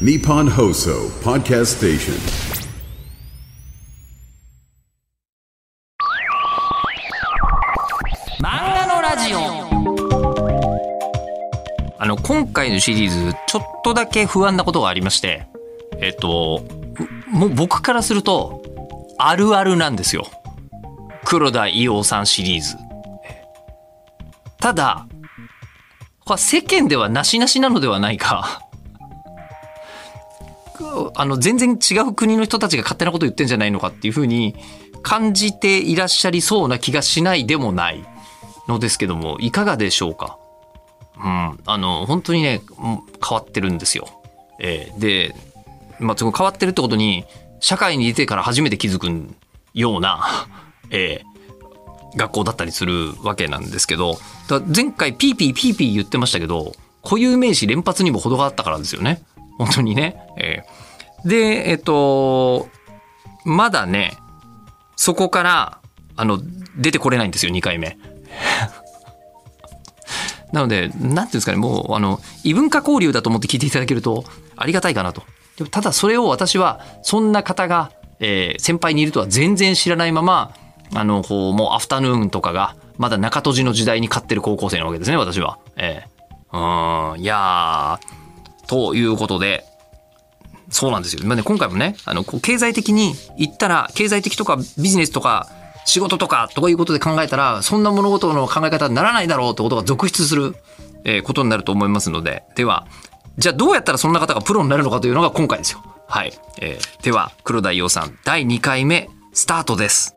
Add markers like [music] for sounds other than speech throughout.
Nippon Hoso Podcast Station. 漫画のラジオ。あの今回のシリーズちょっとだけ不安なことがありまして。えっともう僕からするとあるあるなんですよ。黒田伊代さんシリーズ。ただこれは世間ではなしなしなのではないか。あの全然違う国の人たちが勝手なこと言ってんじゃないのかっていうふうに感じていらっしゃりそうな気がしないでもないのですけどもいかがでしょうか？うん。あの本当にね変わってるんですよ。えーで、まあ、その変わってるってことに社会に出てから初めて気づくような、[laughs] えー学校だったりするわけなんですけど前回ピーピーピーピー言ってましたけど固有名詞連発にも程があったからですよね。本当にね。えーでえっ、とまだねそこからあの出てこれないんですよ2回目。[laughs] なので、なんていうんですかね、もう、あの、異文化交流だと思って聞いていただけると、ありがたいかなと。でもただ、それを私は、そんな方が、えー先輩にいるとは全然知らないまま、あの、こう、もうアフタヌーンとかが、まだ中閉じの時代に買ってる高校生なわけですね、私は。ええうん、いやー、ということで、そうなんですよ。まあね、今回もね、あの、こう経済的に言ったら、経済的とかビジネスとか、仕事とか、とかいうことで考えたら、そんな物事の考え方にならないだろうってことが続出する、えーことになると思いますので、では、じゃあどうやったらそんな方がプロになるのかというのが今回ですよ。はい。えーでは、黒田伊代さん、第2回目、スタートです。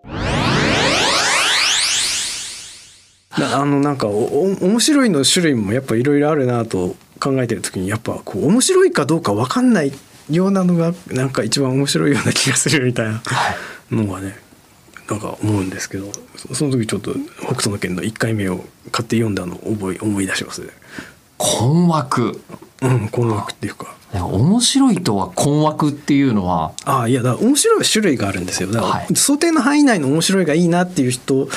あのなんかおお面白いの種類もやっぱいろいろあるなと考えてる時にやっぱこう面白いかどうか分かんないようなのがなんか一番面白いような気がするみたいなのがねなんか思うんですけどそその時ちょっと北斗の拳の1回目を買って読んだのを覚え思い出しますね。困惑。うん困惑っていうか。面白いとは困惑っていうのは、ああいやだから面白い種類があるんですよだから、はい想定の範囲内の面白いがいいなっていう人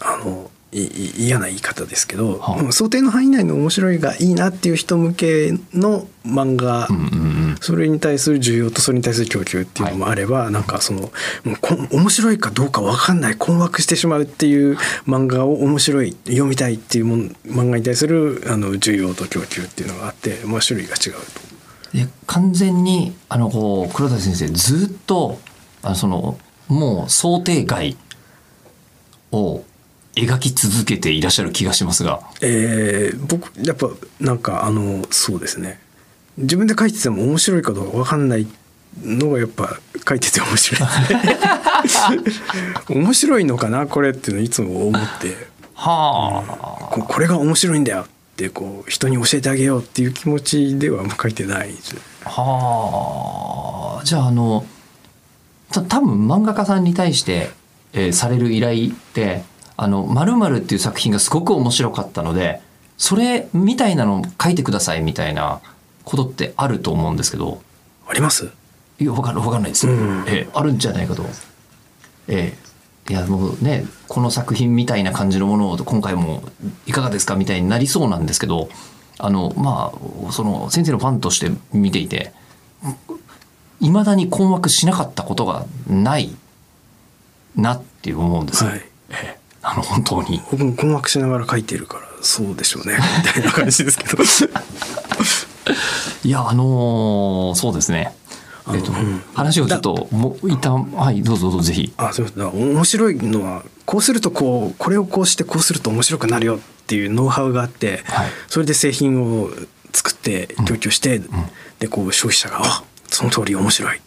あの嫌な言い方ですけど、はあ。うん想定の範囲内の面白いがいいなっていう人向けの漫画、うんうんうん。それに対する需要とそれに対する供給っていうのもあれば、なんかそのもうこん面白いかどうか分かんない困惑してしまうっていう漫画を面白い読みたいっていうもん漫画に対するあの需要と供給っていうのがあって、まあ、種類が違うと。で完全にあのこう黒田先生ずっとあのそのもう想定外を描き続けていらっしゃる気がしますが。えー僕やっぱなんかあのそうですね。自分で書いてても面白いかどうか分かんないのがやっぱ書いてて面白い。ね [laughs] 面白いのかなこれっていうのをいつも思って。はここれが面白いんだよってこう人に教えてあげようっていう気持ちでは書いてないです。あはあ。じゃああのた多分漫画家さんに対して、えーされる依頼って「あの〇〇っていう作品がすごく面白かったのでそれみたいなの書いてくださいみたいなことってあると思うんですけど。あります？いやわかんわかんないです、うん。ええあるんじゃないかと。ええ。いやもうねこの作品みたいな感じのものを今回もいかがですかみたいになりそうなんですけどあのまあその先生のファンとして見ていていまだに困惑しなかったことがないなって思うんです。よ、はいあの本当に。僕も困惑しながら書いてるからそうでしょうね。みたいな感じですけど。[laughs] いやあのーそうですね。えっと、うん。話をちょっともう一旦はいどうぞどうぞぜひ。あそうだ面白いのはこうするとこうこれをこうしてこうすると面白くなるよっていうノウハウがあって、はい。それで製品を作って供給して、でこう消費者が「あその通り面白い」っ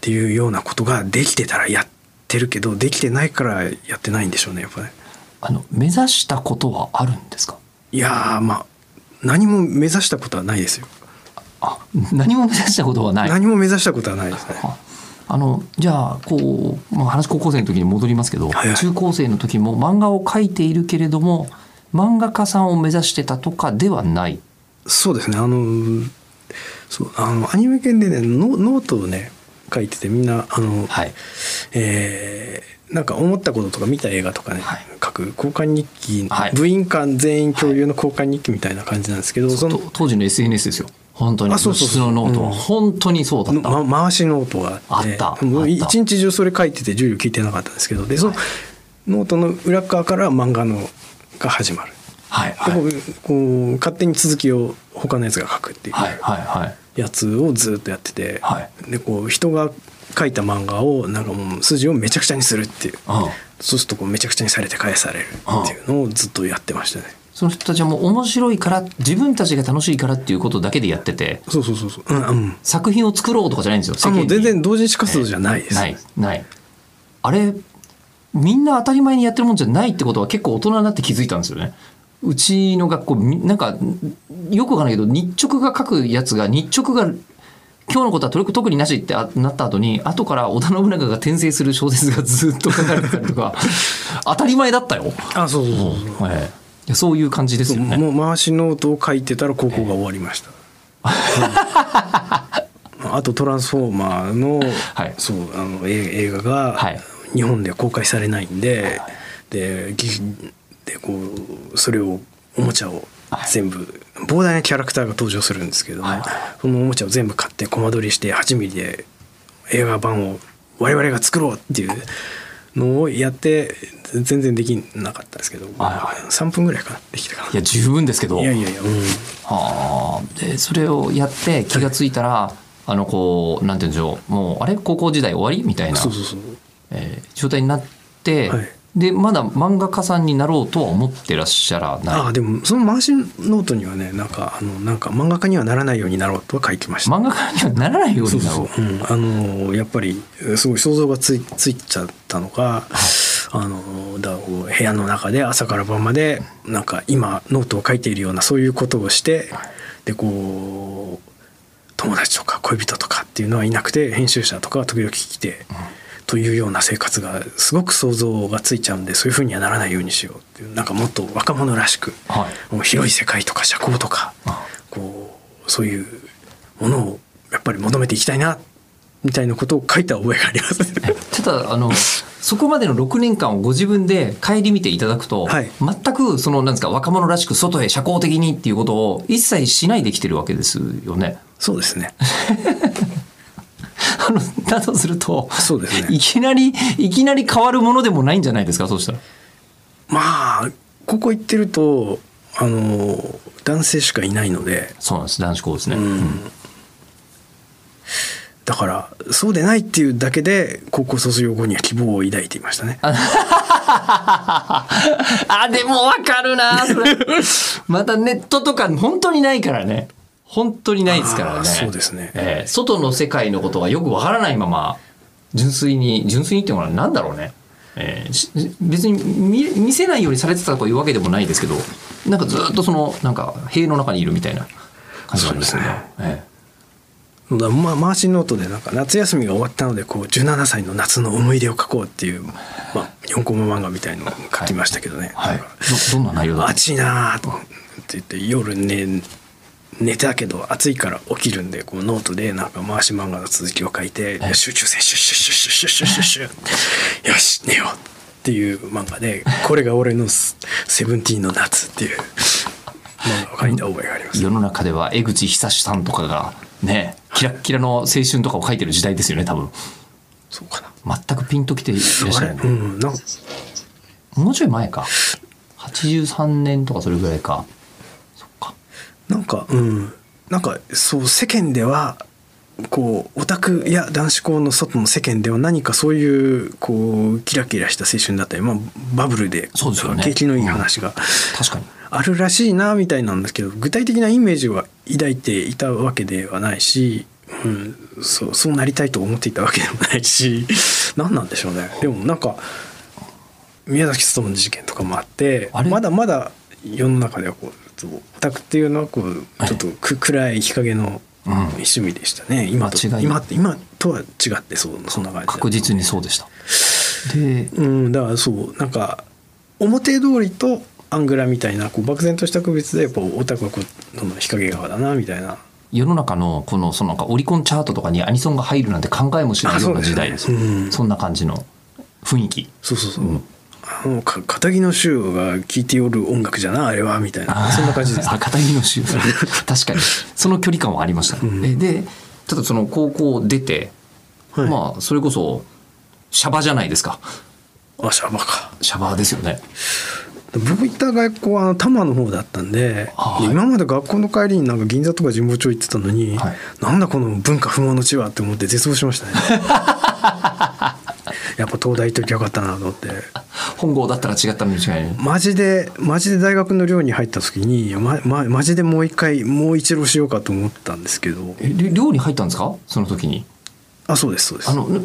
ていうようなことができてたらやってるけどできてないからやってないんでしょうねやっぱり。あの目指したことはあるんですか？いやーまあ何も目指したことはないですよ。あ何も目指したことはない？何も目指したことはないですね。ああのじゃあこう、まあ、話高校生の時に戻りますけど、はいはい中高生の時も漫画を描いているけれども漫画家さんを目指してたとかではない？そうですねあのそうあのアニメ圏でねノノートをね書いててみんなあの、はい。えーなんか思ったこととか見た映画とかね、はい。書く。交換日記、はい。部員間全員共有の交換日記みたいな感じなんですけど、そのと当時の SNS ですよ。本当に。あそうのノートは本当にそうだった、ま、回しノートがあってあった。もうあった。一日中それ書いてて授業聞いてなかったんですけどでそのノートの裏側から漫画のが始まる、はいはい。でこう勝手に続きを他のやつが書くっていう。やつをずっとやってて、はい。でこう人が書いた漫画をなんかもう筋をめちゃくちゃにするっていう、うん。そうするとこうめちゃくちゃにされて返されるっていうのをずっとやってましたね。その人たちはもう面白いから自分たちが楽しいからっていうことだけでやってて。そうそうそうそう。うんうん。作品を作ろうとかじゃないんですよ世あもう全然同人誌活動じゃないです。ない。ない。あれみんな当たり前にやってるもんじゃないってことは結構大人になって気づいたんですよねうちの学校みなんかよくわかんないけど日直が書くやつが日直が今日のことは特特になしってあなった後に後から織田信長が転生する小説がずっと書かれてたりとか [laughs] 当たり前だったよ、あそうそうそう。そう。ええ。いやそういう感じですよね。もう回しノートを書いてたら高校が終わりました。う [laughs] んあとトランスフォーマーの、はい。そうあの映映画がはい。日本で公開されないんで、でぎでこうそれをおもちゃを全部、膨大なキャラクターが登場するんですけども、はい。そのおもちゃを全部買ってコマ撮りして8ミリで映画版を我々が作ろうっていうのをやって全然できなかったですけど、はいはい。3分ぐらいかなできたかな。いや十分ですけど。いやいやいや、うん、はあ。でそれをやって気がついたら、あのこうなんて言うんでしょう。もうあれ？高校時代終わり？みたいな。そうそうそう。えー状態になって、はいでまだ漫画家さんになろうとは思ってらっしゃらない。ああでもその回しノートにはねなんかあのなんか漫画家にはならないようになろうとは書いてました。漫画家にはならないようになろう。そうそう、うん、あのやっぱりすごい想像がついついちゃったのか、あのだ部屋の中で朝から晩までなんか今ノートを書いているようなそういうことをしてでこう友達とか恋人とかっていうのはいなくて編集者とかが時々来て、というような生活がすごく想像がついちゃうんでそういうふうにはならないようにしようっていうなんかもっと若者らしく、はいもう広い世界とか社交とかあこうそういうものをやっぱり求めていきたいなみたいなことを書いた覚えがあります。ただあの [laughs] そこまでの6年間をご自分で顧みていただくと、はい全くそのなんですか若者らしく外へ社交的にっていうことを一切しないできてるわけですよね。そうですね。[laughs] あ [laughs] のだとするとそうですねいきなりいきなり変わるものでもないんじゃないですか？そうしたら。まあここ行ってるとあの男性しかいないので、そうなんです男子校ですね。うんだからそうでないっていうだけで高校卒業後には希望を抱いていましたね。[laughs] あ、でもわかるな、それ。[laughs] またネットとか本当にないからね。本当にないですからね。そうですねえー外の世界のことがよくわからないまま、純粋に、純粋にっていうのは何だろうね。えーし別に見見せないようにされてたというわけでもないですけど、なんかずっとその、なんか塀の中にいるみたいな感じなんですよね。えだからまあ回しノートでなんか夏休みが終わったのでこう17歳の夏の思い出を書こうっていう、まあ、4コマ漫画みたいのを書きましたけどね。ーはいなんか。どどんな内容だった暑いなーとって言って夜寝寝たけど暑いから起きるんでこうノートでなんか回し漫画の続きを書いて、はい、集中せシュシュシュシュシュシュシュよし寝ようっていう漫画でこれが俺の「セブンティーンの夏」っていう漫画を書いた覚えがあります。世の中では江口寿史さんとかがねキラッキラの青春とかを書いてる時代ですよね多分。そうかな全くピンときていらっしゃる、ね、うん、なんもうちょい前か83年とかそれぐらいかなんかうん。なんかそう世間ではこうオタクや男子校の外の世間では何かそういうこうキラキラした青春だったり、まあ、バブルでそうですよね。景気のいい話が確かに。あるらしいなみたいなんですけど具体的なイメージは抱いていたわけではないし、うん、そうそうなりたいと思っていたわけでもないし [laughs] 何なんでしょうね。でもなんか宮崎勤の事件とかもあってまだまだ世の中ではこうそうオタクっていうのはこうちょっとく暗い日陰のうん。趣味でしたね、今と間違い今今とは違ってそうそんな感じだ確実にそうでした。でうん、だからそうなんか表通りとアングラみたいなこう漠然とした区別でやっぱオタクはこうどんどん日陰側だなみたいな。世の中のこのそのなんかオリコンチャートとかにアニソンが入るなんて考えもしないような時代ですあそうですね。うん。そんな感じの雰囲気。そうそうそう、うんあのか片木の衆が聴いておる音楽じゃなあれはみたいな。そんな感じですあ片木の衆。[laughs] 確かに。その距離感はありました、ね。えでちょっとその高校出て、はい。まあそれこそシャバじゃないですか。あシャバか。シャバですよね。僕行った学校は多摩の方だったんで,、はい。で今まで学校の帰りになんか銀座とか神保町行ってたのに、はい。なんだこの文化不毛の地はって思って絶望しましたね [laughs] やっぱ東大行っときゃよかったなと思って。本郷だったら違ったのに違いマジでマジで大学の寮に入った時にままマジでもう一回もう一浪しようかと思ったんですけど。えり寮に入ったんですか？その時に。あそうですそうです。あのな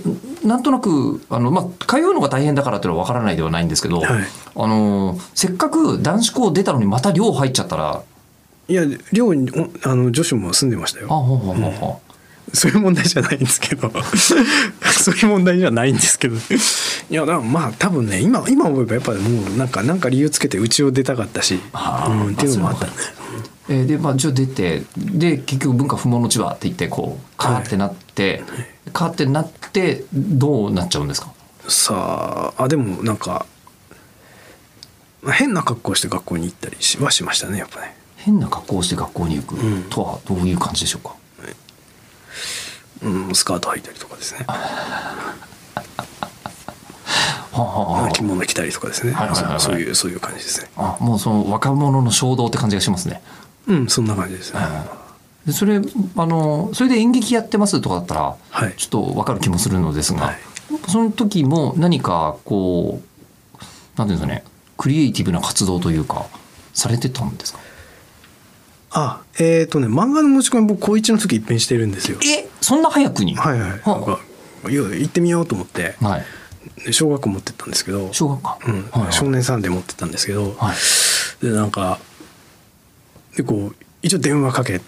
なんとなくあの、まあ、通うのが大変だからっていうのは分からないではないんですけど、はい。あのせっかく男子校出たのにまた寮入っちゃったら。いや寮におあの女子も住んでましたよ。あほうほうほうほうそういう問題じゃないんですけど。[laughs] そういう問題じゃないんですけど。いやだからまあ多分ね今今思えばやっぱりもうなんかなんか理由つけてうちを出たかったし、うん、っていうのもあったね。えーでまあじゃあ出てで結局文化不毛の地はって言ってこうカーってなって、カーってなってどうなっちゃうんですか？さああでもなんかまあ変な格好して学校に行ったりしはしましたねやっぱね。変な格好をして学校に行くうん。とはどういう感じでしょうか、うんスカート履いたりとかですね。はあはあはあ。着物着たりとかですね。はいはいはいはい。そうそういうそういう感じですね。あもうその若者の衝動って感じがしますね。うんそんな感じですね。でそれあのそれで演劇やってますとかだったら、はい。ちょっと分かる気もするのですが、はい。その時も何かこうなんていうんですかねクリエイティブな活動というかされてたんですか？あえっ、とね漫画の持ち込み僕高一の時一変してるんですよ。えそんな早くに？はいはい。なんかいや行ってみようと思って。はい。で小学校持ってったんですけど、小学館、うん。はいはい。少年サンデー持ってったんですけど、はい。でなんかでこう一応電話かけて、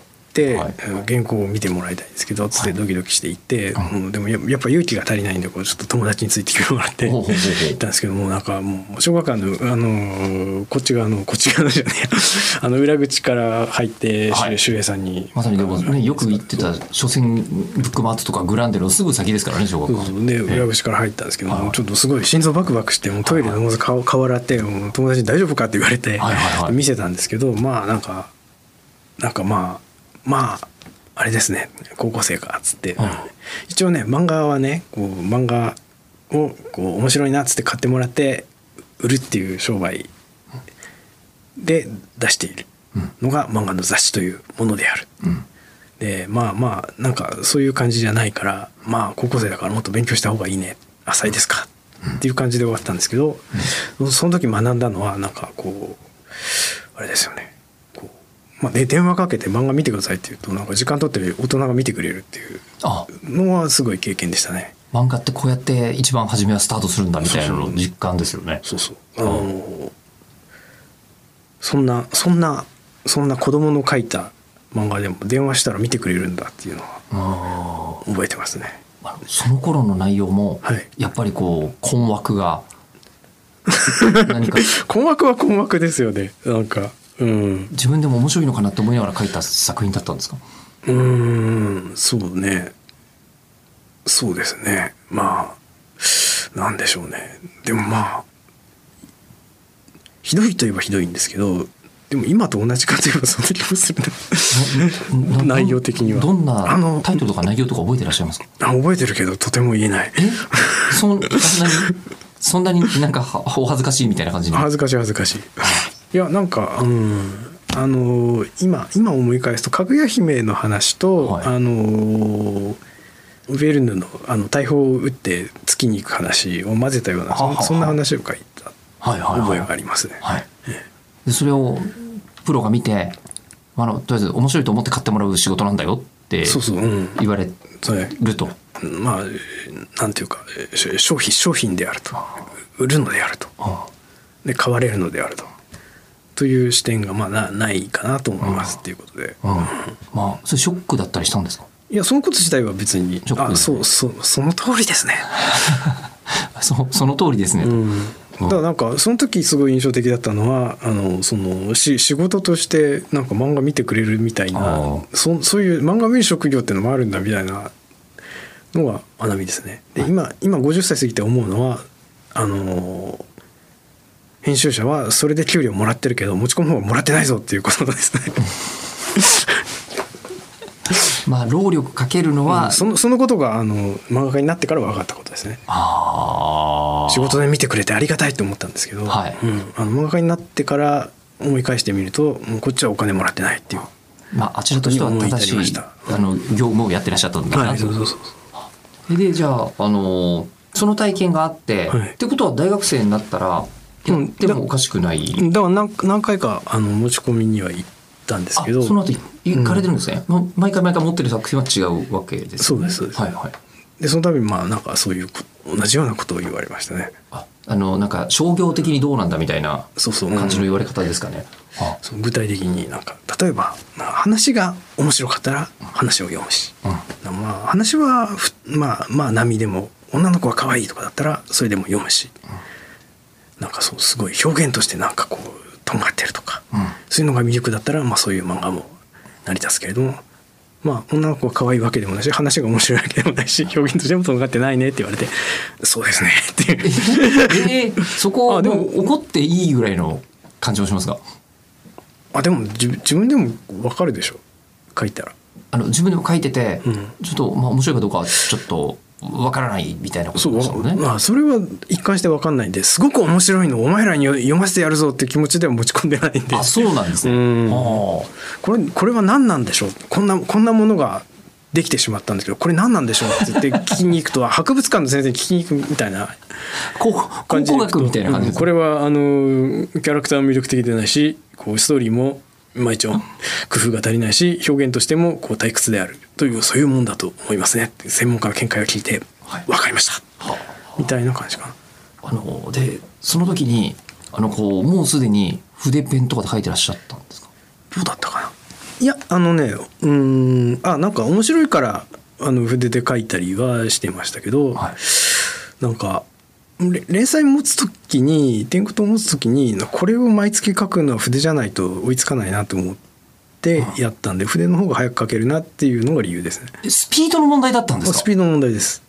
はい。原稿を見てもらいたいんですけどつってはい。ドキドキして行って、うん。うんでもややっぱ勇気が足りないんでこうちょっと友達についてきてもらって行ったんですけどもうなんかもう小学館のあのこっち側のこっち側のじゃねあの裏口から入ってはい。周平さんに。まさにでもねよく言ってた書店ブックマートとかグランデのすぐ先ですからね小学館そうでええ。裏口から入ったんですけど、はいはい。ちょっとすごい心臓バクバクしてもうトイレのまず顔顔洗って友達に大丈夫かって言われて、はいはいはい。見せたんですけどまあなんかなんかまあまああれですね高校生かっつって、うん。一応ね漫画はねこう漫画をこう面白いなっつって買ってもらって売るっていう商売で出しているのが漫画の雑誌というものである。うん。でまあまあなんかそういう感じじゃないからまあ高校生だからもっと勉強した方がいいね浅いですか、っていう感じで終わったんですけど、その時学んだのはなんかこうあれですよねまあ、で電話かけて漫画見てくださいって言うとなんか時間取って大人が見てくれるっていうあ。のはすごい経験でしたね。漫画ってこうやって一番初めはスタートするんだみたいなのの実感ですよね。そうそう。あのそんなそんなそんな子供の書いた漫画でも電話したら見てくれるんだっていうのはあ覚えてますね。あその頃の内容も、はい。やっぱりこう困惑が [laughs] 何か。困惑は困惑ですよね。なんかうん。自分でも面白いのかなって思いながら書いた作品だったんですか？うーん。そうね。そうですね。まあなんでしょうね。でもまあひどいといえばひどいんですけどでも今と同じかといえばそんな気もするな。な内容的には。どんなあのタイトルとか内容とか覚えてらっしゃいます？かあ覚えてるけどとても言えない。え？そんなにそんなになんかはお恥ずかしいみたいな感じに？恥ずかしい恥ずかしいいやなんかうんあの今今思い返すとかぐや姫の話と、はい。あのウェルヌのあの大砲を撃って月に行く話を混ぜたようなそそんな話を書いた覚えがありますね。はい、でそれをプロが見てあのとりあえず面白いと思って買ってもらう仕事なんだよってそうそう、うん、言われそれると。まあなんていうかし商品商品であると。売るのであると。あ。で買われるのであるとという視点がまあなないかなと思いますっていうことで。うん、まあそれショックだったりしたんですか？いやそのこと自体は別にあそうそうその通りですね。[laughs] そその通りですね、うん、だからなんかその時すごい印象的だったのはあのそのし仕事としてなんか漫画見てくれるみたいあなーそそういう漫画見る職業っていうのもあるんだみたいなのが学びですね。で今今50歳過ぎて思うのはあの編集者はそれで給料もらってるけど持ち込む方はもらってないぞっていうことですね。まあ労力かけるのは、そのそのことがあの漫画家になってから分かったことですね。ああ仕事で見てくれてありがたいと思ったんですけど、はいうん、あの漫画家になってから思い返してみるともうこっちはお金もらってないっていう。まああちらとしては正しいあの業務をやってらっしゃったんだなはい、とそうそうそうでじゃあ、あのーその体験があって、はいってことは大学生になったらやうんってもおかしくない、だから何何回かあの持ち込みには行ったんですあけど。その後行かれてるんですね、もう毎回毎回持ってる作品は違うわけですそうですそうです。はいはい。でその度にまあなんかそういうこ同じようなことを言われましたね。ああのなんか商業的にどうなんだみたいなそうそう。感じの言われ方ですかね、あ。そう具体的になんか例えばまあ話が面白かったら話を読むし、まあ話はふまあまあ波でも女の子は可愛いとかだったらそれでも読むし、なんかそうすごい表現としてなんかこうとんがってるとか、うんそういうのが魅力だったらまあそういう漫画も成り立つけれどもまあ女の子が可愛いわけでもないし話が面白いわけでもないし [laughs] 表現としてもとんがってないねって言われてそうですねっていう。えーそこ [laughs] あでも怒っていいぐらいの感じもしますがあでも自分自分でも分かるでしょ書いたら。あの自分でも書いてて、うんちょっとまあ面白いかどうかはちょっとわからないみたいなことですもんね。まあそれは一貫して分かんないんですごく面白いのをお前らに読ませてやるぞって気持ちでは持ち込んでないんで。あそうなんですね。これこれは何なんでしょう？こんなこんなものができてしまったんですけどこれ何なんでしょうって言って聞きに行くと [laughs] 博物館の先生に聞きに行くみたいな。感じで古学みたいな感じですうんこれはあのキャラクターも魅力的でないしこうストーリーもまあ一応工夫が足りないし表現としてもこう退屈であるというそういうもんだと思いますね専門家の見解を聞いてはい分かりました、みたいな感じかな。あのでその時にあのこうもうすでに筆ペンとかで書いてらっしゃったんですか？どうだったかな？いやあのねうーんあなんか面白いからあの筆で書いたりはしてましたけど、はい。なんかれ連載持つ時に天狗と持つ時にこれを毎月書くのは筆じゃないと追いつかないなと思ってやったんで筆の方が早く書けるなっていうのが理由ですね。スピードの問題だったんですか？スピードの問題です。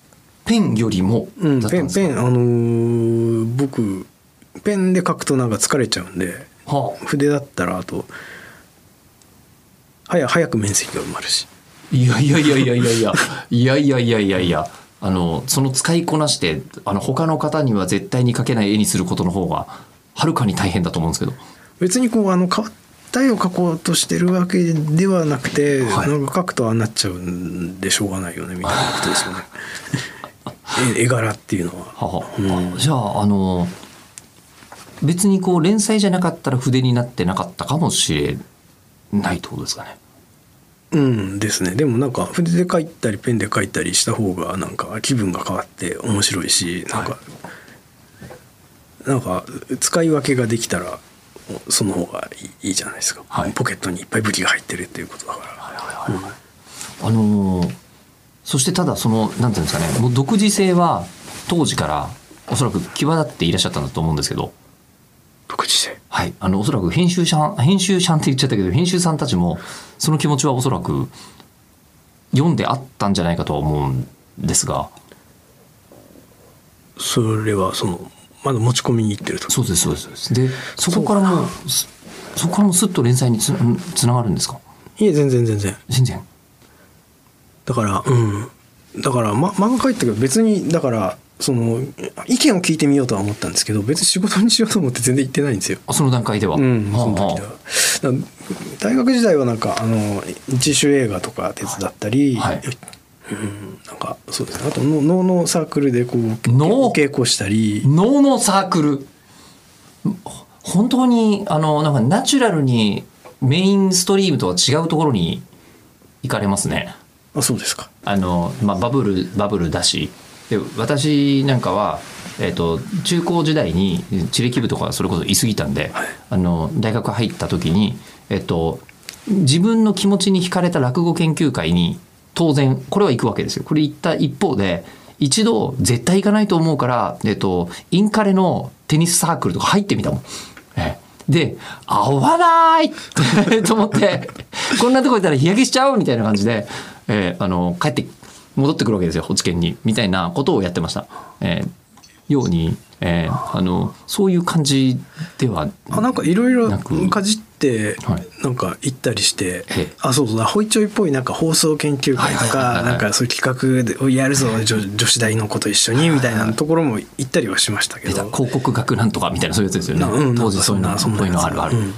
ペンよりもうん、ペンペンあのー、僕ペンで書くとなんか疲れちゃうんで、はあ、筆だったらあと早早く面積が埋まるし。いやいやいやいやいやいや。いやいやいやいやいや。あのその使いこなしてあの他の方には絶対に描けない絵にすることの方がはるかに大変だと思うんですけど。別にこうあの変わった絵を描こうとしてるわけではなくて、はい。なんか描くとああなっちゃうんでしょうがないよねみたいなことですよね。絵 [laughs] 絵柄っていうのは。ははあじゃああの別にこう連載じゃなかったら筆になってなかったかもしれないってことですかね。うんですね。でもなんか筆で描いたりペンで描いたりした方がなんか気分が変わって面白いしなんか、なんか使い分けができたらその方がいいいいじゃないですか、はい。ポケットにいっぱい武器が入ってるっていうことだから、あのーそしてただそのなんていうんですかね。もう独自性は当時からおそらく際立っていらっしゃったんだと思うんですけど、独自性はい、あのおそらく編集者編集者って言っちゃったけど編集さんたちもその気持ちはおそらく読んであったんじゃないかとは思うんですが。それはそのまだ持ち込みに行ってると。そうですそうですそうです。でそこからもそこからもうすっと連載につつながるんですか？いえ全然全然。全然。だからうん。だから、ま、漫画描いたけど別にだからその意見を聞いてみようとは思ったんですけど別に仕事にしようと思って全然行ってないんですよ。あその段階では、うん、はあその時では。大学時代はなんかあの自主映画とか手伝ったり、はい。うん、なんかそうですね。あとの脳のサークルでこう稽古したり。脳のサークル？ほ本当にあのなんかナチュラルにメインストリームとは違うところに行かれますね。あそうですか。あの、まあ、バブルバブルだしで私なんかは、えっと中高時代に地理部とかそれこそ居すぎたんで、はいあの大学入った時に、えっと自分の気持ちに惹かれた落語研究会に当然これは行くわけですよ。これ行った一方で一度絶対行かないと思うから、えっと、インカレのテニスサークルとか入ってみたもん。ええで合わないと思ってこんなとこ行ったら日焼けしちゃうみたいな感じで、えーあの帰って戻ってくるわけですよ落研にみたいなことをやってました。えーように、えーあのそういう感じではあなんかいろいろかじってはい。なんか行ったりして、ええ。あそうそうだホイチョイっぽいなんか放送研究会とかなんかそういう企画をやるぞ女女子大の子と一緒にみたいなところも行ったりはしましたけど。広告学なんとかみたいなそういうやつですよね、なうん当時そういうのそういうの。あるある、うん。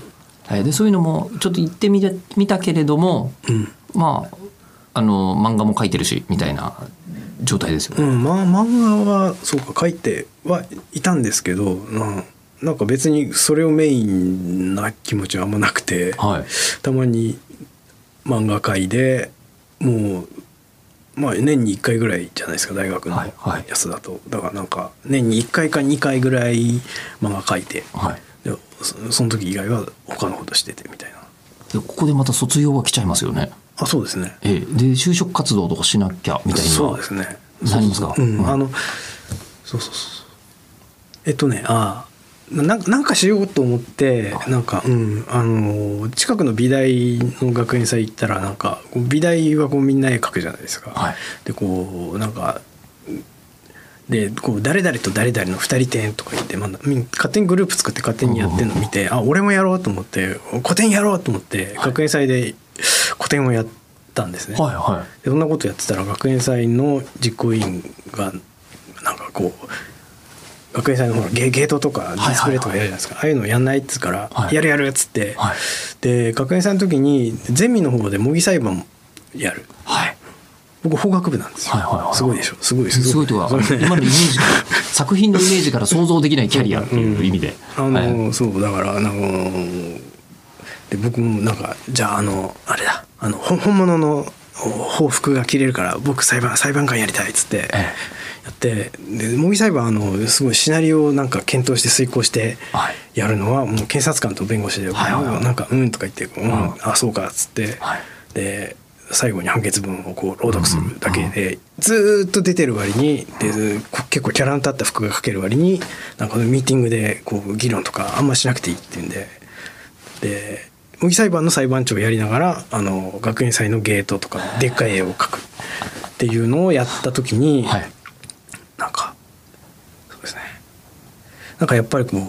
はいでそういうのもちょっと行ってみてみたけれども、うん。まああの漫画も描いてるしみたいな状態ですよね、うん、まあ漫画はそうか書いてはいたんですけど、うん、なんか別にそれをメインな気持ちはあんまなくて、はい。たまに漫画界でもうまあ年に1回ぐらいじゃないですか大学のはいはい。やつだと、だからなんか年に1回か2回ぐらい漫画描いてはい。でそその時以外は他のことしててみたいな。でここでまた卒業が来ちゃいますよねあそうですね。ええ。で就職活動とかしなきゃみたいにはそうですね。なりますか？うん、うん。あのそうそうそうえっとねああなんなんかしようと思ってなんかうんあの近くの美大の学園祭行ったらなんか美大はこうみんな絵描くじゃないですか、はい。でこうなんかでこう誰々と誰々の二人展とか言って、まあ、勝手にグループ作って勝手にやってるの見てあ俺もやろうと思って古典やろうと思って学園祭で古典をやったんですね。はいはい。でそんなことやってたら学園祭の実行委員がなんかこう学園祭のほらゲゲートとかディスプレイとかやるじゃないですか、ああいうのやんないっつうから、はい。やるやるっつって、はい。で学園祭の時にゼミの方で模擬裁判やる。はい。僕法学部なんですよ、はいはいはい。すごいでしょ。すごいです。すごいとはね今のイメージから [laughs] 作品のイメージから想像できないキャリアっていう意味で、あの、はい。そうだからあので僕もなんかじゃああのあれだあの本本物の報復が切れるから僕裁判裁判官やりたいっつってえやってで模擬裁判あのすごいシナリオをなんか検討して遂行してはい。やるのはもう検察官と弁護士で、はいなんか「うん」とか言って「うん、んあそうか」っつって、はい。で最後に判決文をこう朗読するだけで、ずーっと出てる割にでこ結構キャラの立った服が書ける割になんかミーティングでこう議論とかあんましなくていいっていうんでで模擬裁判の裁判長をやりながらあの学園祭のゲートとかでっかい絵を描くっていうのをやった時に、はい。なんかそうですね。なんかやっぱりこう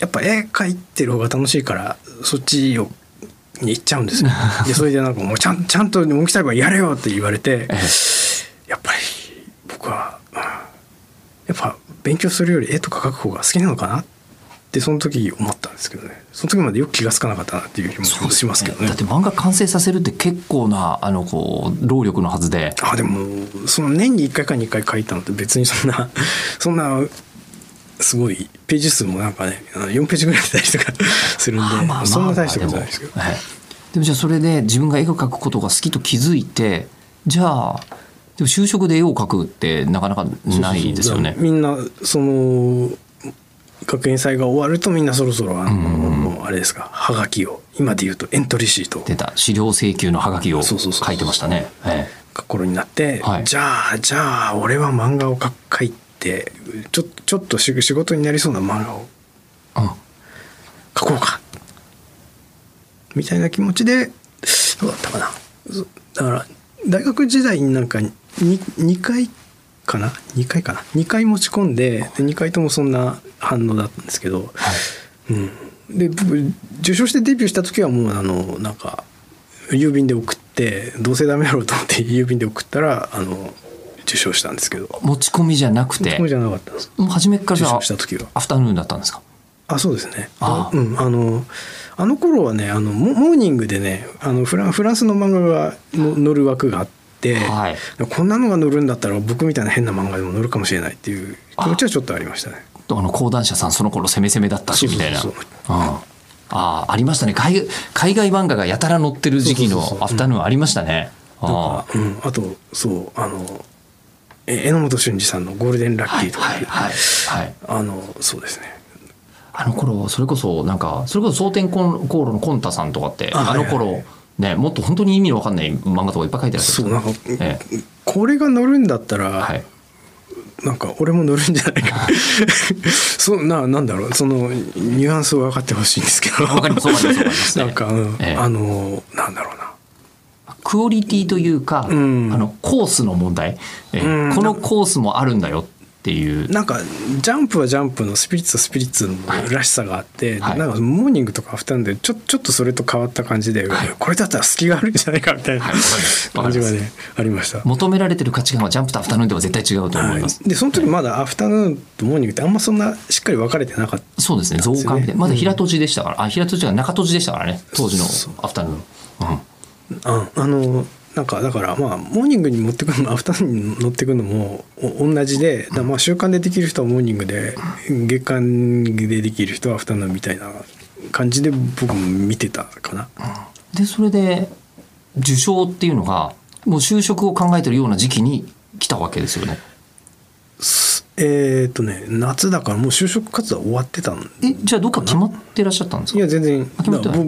やっぱ絵描いてる方が楽しいからそっちをに行っちゃうんですよ。[laughs] でそれでなんかもうちゃんちゃんと模擬裁判やれよって言われてえやっぱり僕は、うんやっぱ勉強するより絵とか描く方が好きなのかなってその時思ったんですけどね。その時までよく気が付かなかったなっていう気もしますけどね。だって漫画完成させるって結構なあのこう労力のはずで。あでもその年に1回か2回書いたのって別にそんな [laughs] そんなすごいページ数もなんかねあの4ページぐらい出たりとか [laughs] するんで、まあまあまあそんな大したことないですけど、はいでもじゃあそれで自分が絵を描くことが好きと気づいてじゃあでも就職で絵を描くってなかなかないですよね。みんなその学園祭が終わるとみんなそろそろあの、もうあれですかはがきを今で言うとエントリーシート。を出た。資料請求のハガキを書いてましたね。え書く頃になって、はい。じゃあじゃあ俺は漫画を書書いてちょちょっと仕仕事になりそうな漫画を書こうか。みたいな気持ちでどうだったかな。そだから大学時代になんか 2, 2回かな？2回かな？2回持ち込んでで2回ともそんな反応だったんですけど、うん、で僕受賞してデビューした時はもうあのなんか郵便で送ってどうせダメだろうと思って郵便で送ったらあの受賞したんですけど。持ち込みじゃなくて？そうじゃなかったんです。もう初めから受賞した時は。アフタヌーンだったんですか？あそうですね。ああ。うん。あのあの頃はねあのモモーニングでねあのフランフランスの漫画がの載る枠があって、はい。こんなのが載るんだったら僕みたいな変な漫画でも載るかもしれないっていう気持ちはちょっとありましたね。あの講談社さんその頃攻め攻めだったしみたいな。そうそうそうう。ん。ああありましたね。海外海外漫画がやたら載ってる時期のアフタヌーンありましたね。あとそうあのえ榎本俊二さんの「ゴールデンラッキー」とか、はいはいはいあのそうですね。あの頃それこそなんかそれこそ蒼天航路のコンタさんとかってああの頃はいはい。はいねもっと本当に意味のわかんない漫画とかいっぱい書いてらっしゃる。そうなんか、えこれが載るんだったら、はい。なんか俺も乗るんじゃないか。[laughs] そうななんだろう。そのニュアンスを分かってほしいんですけど。わかりますわかりますわかります。ねなんか、うんええ。あのなんだろうな。クオリティというか、うん。あのコースの問題、えうん。このコースもあるんだよっていう。なんかジャンプはジャンプのスピリッツはスピリッツのらしさがあって、はい。なんかモーニングとかアフタヌーンでちょちょっとそれと変わった感じで、これだったら隙があるんじゃないかみたいなはい。感じがねありました。求められてる価値観はジャンプとアフタヌーンでは絶対違うと思います、はい。でその時まだアフタヌーンとモーニングってあんまそんなしっかり分かれてなかった。そうですね増刊みたいな。まだ平閉じでしたから、あ平閉じが中閉じでしたからね。当時のアフタヌーン、うん。ああのなんかだからまあモーニングに持ってくるのアフタヌーンに乗ってくるのも同じでだからまあ習慣でできる人はモーニングで月間でできる人はアフタヌーンみたいな感じで僕も見てたかな。でそれで受賞っていうのがもう就職を考えてるような時期に来たわけですよねえーっとね夏だからもう就職活動は終わってたんえじゃあどっか決まってらっしゃったんですか？いや全然。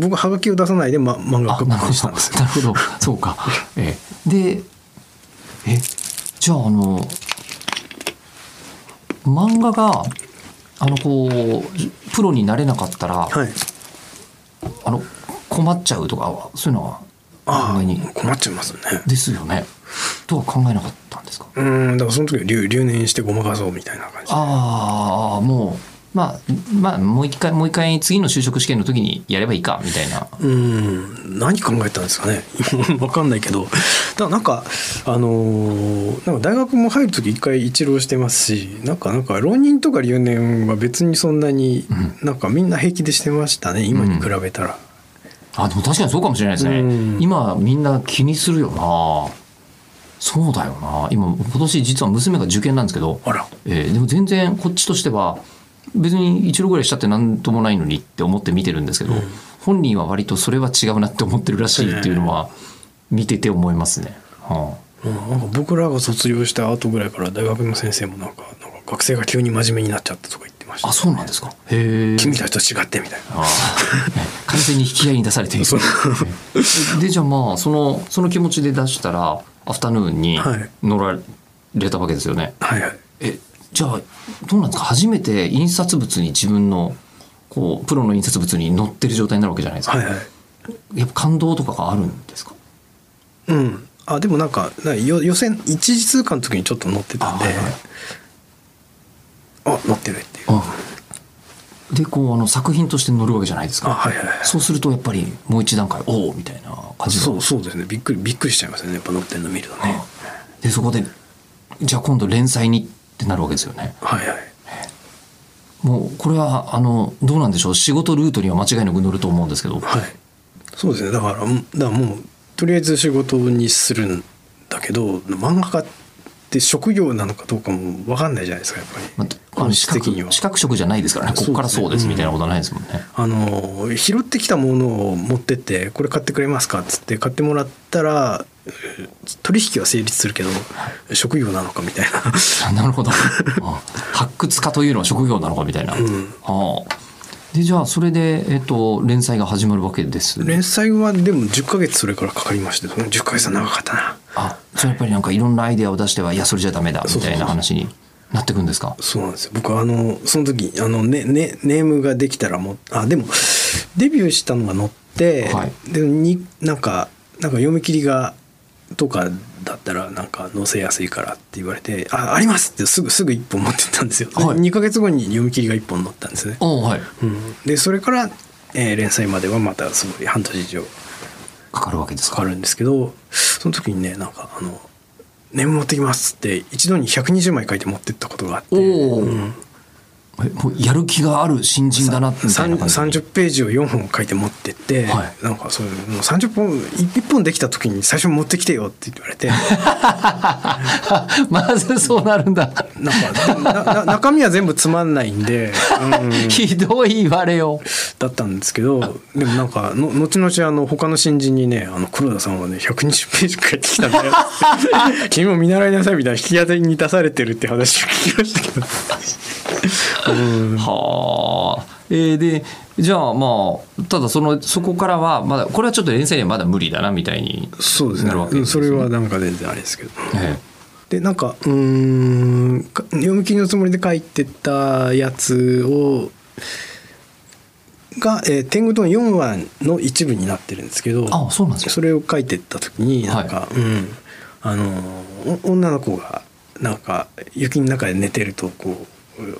僕はがきを出さないで、ま、漫画家あなるほどにしたんですよ。[laughs] なるほど。そうか、ええ、でえじゃああの漫画があのこうプロになれなかったら、はい。あの困っちゃうとかそういうのはあ考え困っちゃいますよね。ですよね。とは考えなかったんですか？うんだからその時は留留年してごまかそうみたいな感じ。でああもうまあまあもう一回もう一回次の就職試験の時にやればいいかみたいな。うん何考えたんですかね。[laughs] 分かんないけど。だからなんかあのーなんか大学も入る時一回一浪してますしなんかなんか浪人とか留年は別にそんなに、なんかみんな平気でしてましたね今に比べたら、あでも確かにそうかもしれないですね、うん。今みんな気にするよな。そうだよな。今今年実は娘が受験なんですけど。あら。えーでも全然こっちとしては別に一浪ぐらいしたって何ともないのにって思って見てるんですけど、本人は割とそれは違うなって思ってるらしいっていうのは見てて思いますね。はうんなんか僕らが卒業した後ぐらいから大学の先生もなんかなんか学生が急に真面目になっちゃったとか言ってましたあ、あそうなんですか？へえ。君たちと違ってみたいな。[laughs] 完全に引き合いに出されている。[laughs] でじゃあまあそのその気持ちで出したらアフタヌーンにはい。乗られたわけですよね。はいはい。えじゃあどうなんですか？初めて印刷物に自分のこうプロの印刷物に載ってる状態になるわけじゃないですか。はいはい。やっぱ感動とかがあるんですか？うん。あでもなんか予選一次通過の時にちょっと乗ってたんであはいはいあ乗ってるっていう。でこうあの作品として載るわけじゃないですあかはいはいはい。そうするとやっぱりもう一段階おおみたいな感じが。そうそうですね。びっくりびっくりしちゃいますよね。やっぱ乗ってるの見るとね。でそこでじゃあ今度連載にってなるわけですよね。はいはい。もうこれはあのどうなんでしょう。仕事ルートには間違いなく乗ると思うんですけど。はい。そうですね。だからうんだからもうとりあえず仕事にするんだけど漫画家って職業なのかどうかも分かんないじゃないですかやっぱり、まああの本資質的には。格資格職じゃないですからね。ここからそうですみたいなことはないですもんね。あの拾ってきたものを持ってってこれ買ってくれますかっつって買ってもらったらえー取引は成立するけど職業なのかみたいな。なるほど。[laughs] あ発掘家というのは職業なのかみたいな。ああでじゃあそれで、えっと、連載が始まるわけです。連載はでも10ヶ月それからかかりましてその10ヶ月は長かったな。あそれやっぱりなんかいろんなアイデアを出してはいやそれじゃダメだみたいな話になってくんですか？そうなんですよ。僕はあのその時あの、ねね、ネームができたらもうあでもデビューしたのが載って、はい。でになんかなんか読み切りがとかだったらなんか載せやすいからって言われて「ああります!」ってすぐすぐ1本持ってったんですよ、はい。2ヶ月後に読み切りが1本載ったんですね、おはい。うん、でそれから、えー連載まではまたすごい半年以上かかるわけですか？かかるんですけどその時にねなんかあの「ネーム持ってきます」って一度に120枚書いて持ってったことがあってうんやる気がある新人だなみたいな感じ30ページを4本書いて持ってって、はい。なんかそういうもう30本1本できた時に最初持ってきてよって言われて。[laughs] まずそうなるんだ。なんかな [laughs] な中身は全部つまんないんで、うん。ひどい言われよ。だったんですけどでもなんかの後々あの他の新人にねあの黒田さんはね120ページ書いてきたんだよ [laughs] 君も見習いなさいみたいな引き当てに出されてるって話を聞きましたけど。うん。はあ。えーでじゃあまあただそのそこからはまだこれはちょっと連載にはまだ無理だなみたいにそうですね。なるわけですね。それはなんか全然あれですけど。えでなんかうーんか読み切りのつもりで書いてたやつをが、えー天狗との4話の一部になってるんですけどあそうなんですよそれを書いてった時になんか、うんあのお女の子がなんか雪の中で寝てるとこうひ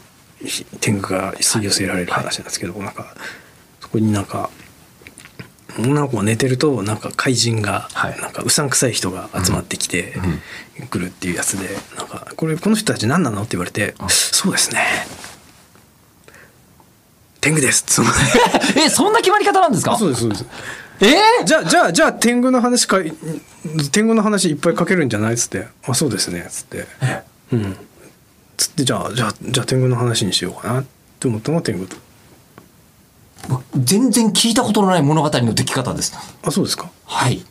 天狗が吸い寄せられる話なんですけど、なんかそこになんか女の子が寝てるとなんか怪人が、はい。なんかうさんくさい人が集まってきてくるっていうやつで、なんかこれこの人たち何なのって言われて「そうですね。天狗です」[laughs] えそんな決まり方なんですか？そうですそうです。え？じゃあじゃあじゃあ天狗の話か天狗の話いっぱい書けるんじゃないっつって「あそうですね」っつって「うん」つってじゃあじゃあじゃあ天狗の話にしようかな。って思ったのが天狗と。ー全然聞いたことのない物語の出来方です。あそうですか。はい。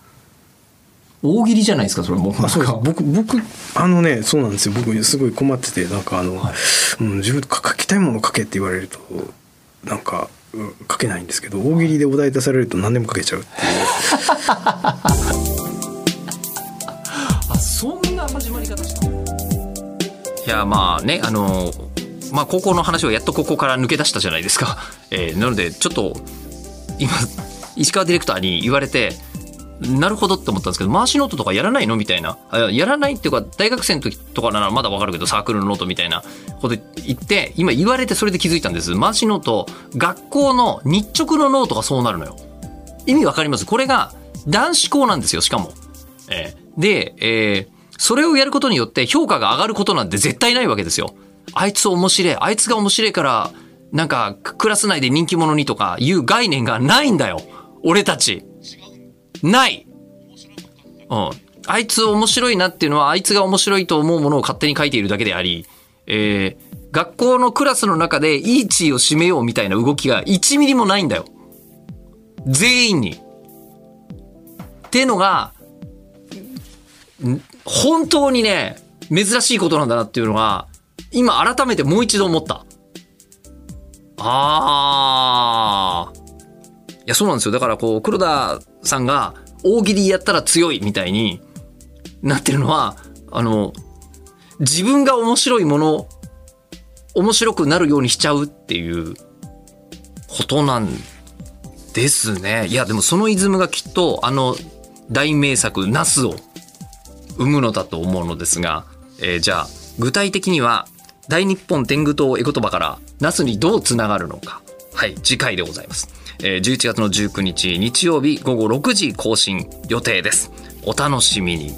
大喜利じゃないですかそれもう。あそうです。僕僕あのねそうなんですよ。僕すごい困っててなんかあの、うん、自分が書きたいもの書けって言われるとなんか、うん書けないんですけど大喜利でお題出されると何でも書けちゃうっていう。[laughs] あそんな始まり方したいやまあねあのまあ高校の話をやっとここから抜け出したじゃないですか、[laughs] えーなのでちょっと今石川ディレクターに言われてなるほどって思ったんですけど回しノートとかやらないのみたいな。やらないっていうか大学生の時とかならまだわかるけどサークルのノートみたいな。こと言って今言われてそれで気づいたんです。回しノート学校の日直のノートがそうなるのよ。意味わかります？これが男子校なんですよしかも。えーで、えーそれをやることによって評価が上がることなんて絶対ないわけですよ。あいつ面白い。あいつが面白いから、なんか、クラス内で人気者にとかいう概念がないんだよ。俺たち。ない。うん。あいつ面白いなっていうのは、あいつが面白いと思うものを勝手に書いているだけであり、えー学校のクラスの中でいい地位を占めようみたいな動きが1ミリもないんだよ。全員に。っていうのが、本当にね、珍しいことなんだなっていうのが、今改めてもう一度思った。あー。いや、そうなんですよ。だからこう、黒田さんが大喜利やったら強いみたいになってるのは、あの、自分が面白いもの、面白くなるようにしちゃうっていうことなんですね。いや、でもそのイズムがきっと、あの、大名作、ナスを生むのだと思うのですが、えーじゃあ具体的には大日本天狗党絵言葉からナスにどうつながるのか。はい次回でございます、えー11月の19日日曜日午後6時更新予定です。お楽しみに。